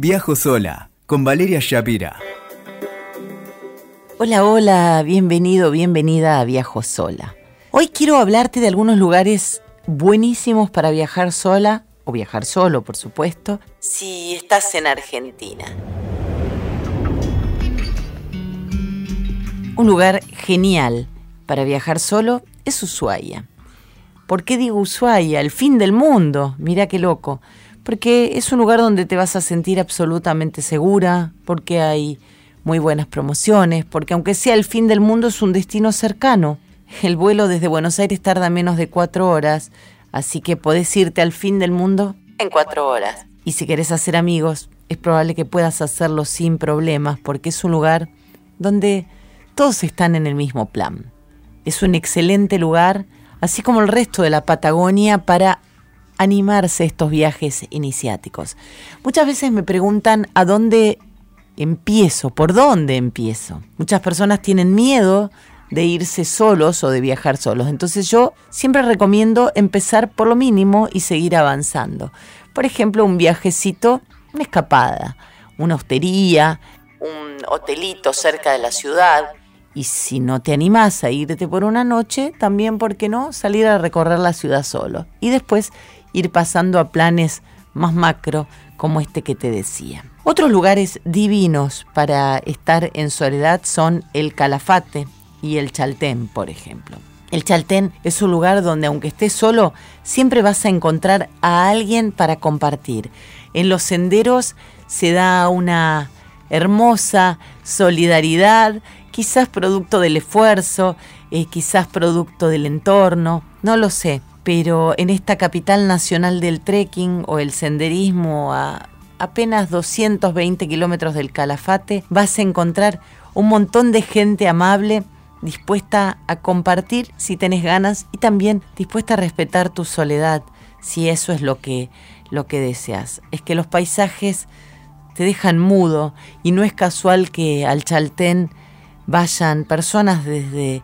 Viajo sola con Valeria Shapira. Hola, hola, bienvenido, bienvenida a Viajo sola. Hoy quiero hablarte de algunos lugares buenísimos para viajar sola o viajar solo, por supuesto, si estás en Argentina. Un lugar genial para viajar solo es Ushuaia. ¿Por qué digo Ushuaia? El fin del mundo. Mira qué loco. Porque es un lugar donde te vas a sentir absolutamente segura, porque hay muy buenas promociones, porque aunque sea el fin del mundo es un destino cercano. El vuelo desde Buenos Aires tarda menos de cuatro horas, así que podés irte al fin del mundo en cuatro horas. Y si querés hacer amigos, es probable que puedas hacerlo sin problemas, porque es un lugar donde todos están en el mismo plan. Es un excelente lugar así como el resto de la Patagonia, para animarse estos viajes iniciáticos. Muchas veces me preguntan a dónde empiezo, por dónde empiezo. Muchas personas tienen miedo de irse solos o de viajar solos. Entonces yo siempre recomiendo empezar por lo mínimo y seguir avanzando. Por ejemplo, un viajecito, una escapada, una hostería, un hotelito cerca de la ciudad, y si no te animás a irte por una noche, también, ¿por qué no? Salir a recorrer la ciudad solo. Y después ir pasando a planes más macro como este que te decía. Otros lugares divinos para estar en soledad son el Calafate y el Chaltén, por ejemplo. El Chaltén es un lugar donde aunque estés solo, siempre vas a encontrar a alguien para compartir. En los senderos se da una hermosa solidaridad quizás producto del esfuerzo, eh, quizás producto del entorno, no lo sé, pero en esta capital nacional del trekking o el senderismo a apenas 220 kilómetros del Calafate vas a encontrar un montón de gente amable dispuesta a compartir si tenés ganas y también dispuesta a respetar tu soledad si eso es lo que lo que deseas. Es que los paisajes te dejan mudo y no es casual que al Chaltén vayan personas desde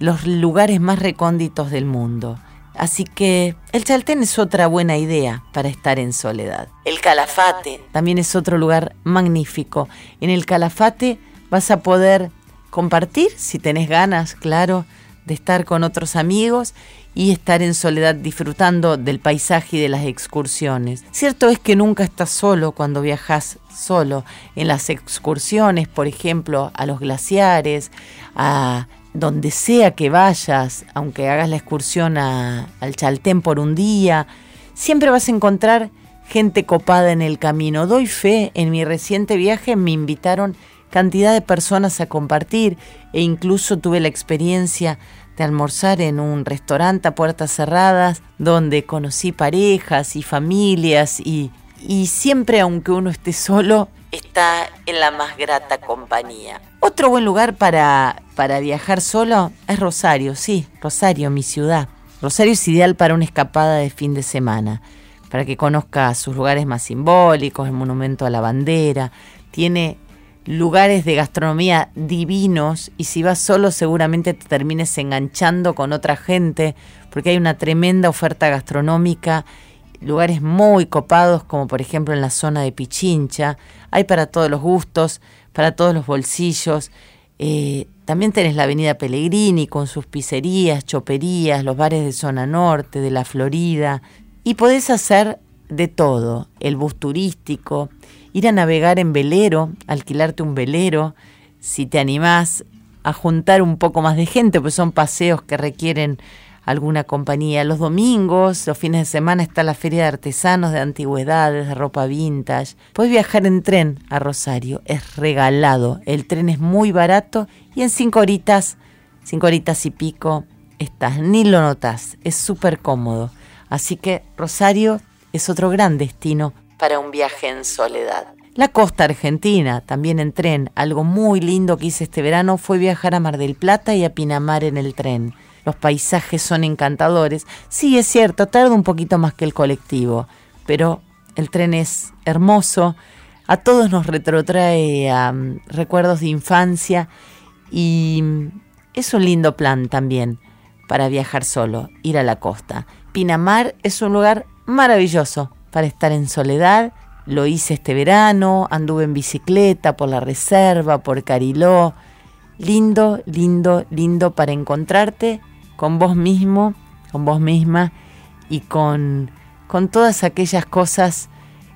los lugares más recónditos del mundo. Así que el Chaltén es otra buena idea para estar en soledad. El Calafate también es otro lugar magnífico. En el Calafate vas a poder compartir, si tenés ganas, claro, de estar con otros amigos y estar en soledad disfrutando del paisaje y de las excursiones. Cierto es que nunca estás solo cuando viajas solo. En las excursiones, por ejemplo, a los glaciares, a donde sea que vayas, aunque hagas la excursión al Chaltén por un día, siempre vas a encontrar gente copada en el camino. Doy fe, en mi reciente viaje me invitaron cantidad de personas a compartir e incluso tuve la experiencia de almorzar en un restaurante a puertas cerradas donde conocí parejas y familias y, y siempre aunque uno esté solo está en la más grata compañía. Otro buen lugar para, para viajar solo es Rosario, sí, Rosario, mi ciudad. Rosario es ideal para una escapada de fin de semana, para que conozca sus lugares más simbólicos, el monumento a la bandera, tiene lugares de gastronomía divinos y si vas solo seguramente te termines enganchando con otra gente porque hay una tremenda oferta gastronómica, lugares muy copados como por ejemplo en la zona de Pichincha, hay para todos los gustos, para todos los bolsillos. Eh, también tenés la avenida Pellegrini con sus pizzerías, choperías, los bares de zona norte, de la Florida y podés hacer de todo, el bus turístico, ir a navegar en velero, alquilarte un velero, si te animás a juntar un poco más de gente, pues son paseos que requieren alguna compañía. Los domingos, los fines de semana está la feria de artesanos, de antigüedades, de ropa vintage. Puedes viajar en tren a Rosario, es regalado. El tren es muy barato y en cinco horitas, cinco horitas y pico, estás, ni lo notas, es súper cómodo. Así que Rosario es otro gran destino para un viaje en soledad. La costa argentina, también en tren. Algo muy lindo que hice este verano fue viajar a Mar del Plata y a Pinamar en el tren. Los paisajes son encantadores. Sí, es cierto, tarda un poquito más que el colectivo, pero el tren es hermoso. A todos nos retrotrae a recuerdos de infancia y es un lindo plan también para viajar solo, ir a la costa. Pinamar es un lugar maravilloso para estar en soledad lo hice este verano, anduve en bicicleta por la reserva, por Cariló. Lindo, lindo, lindo para encontrarte con vos mismo, con vos misma y con, con todas aquellas cosas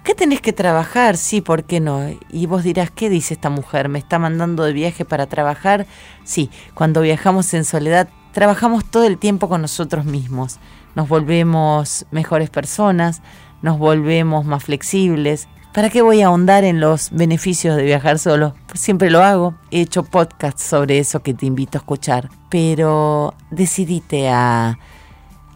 que tenés que trabajar, sí, ¿por qué no? Y vos dirás, ¿qué dice esta mujer? ¿Me está mandando de viaje para trabajar? Sí, cuando viajamos en soledad, trabajamos todo el tiempo con nosotros mismos. Nos volvemos mejores personas, nos volvemos más flexibles. ¿Para qué voy a ahondar en los beneficios de viajar solo? Pues siempre lo hago. He hecho podcasts sobre eso que te invito a escuchar. Pero decidite a,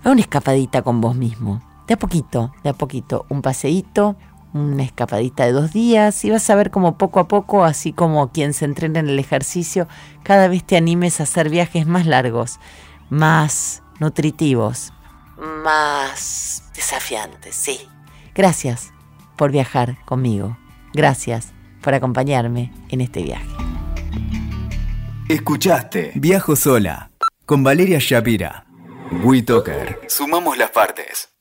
a una escapadita con vos mismo. De a poquito, de a poquito. Un paseíto, una escapadita de dos días y vas a ver como poco a poco, así como quien se entrena en el ejercicio, cada vez te animes a hacer viajes más largos, más nutritivos, más desafiantes, sí. Gracias por viajar conmigo. Gracias por acompañarme en este viaje. Escuchaste Viajo sola con Valeria Shapira. WeToker. Sumamos las partes.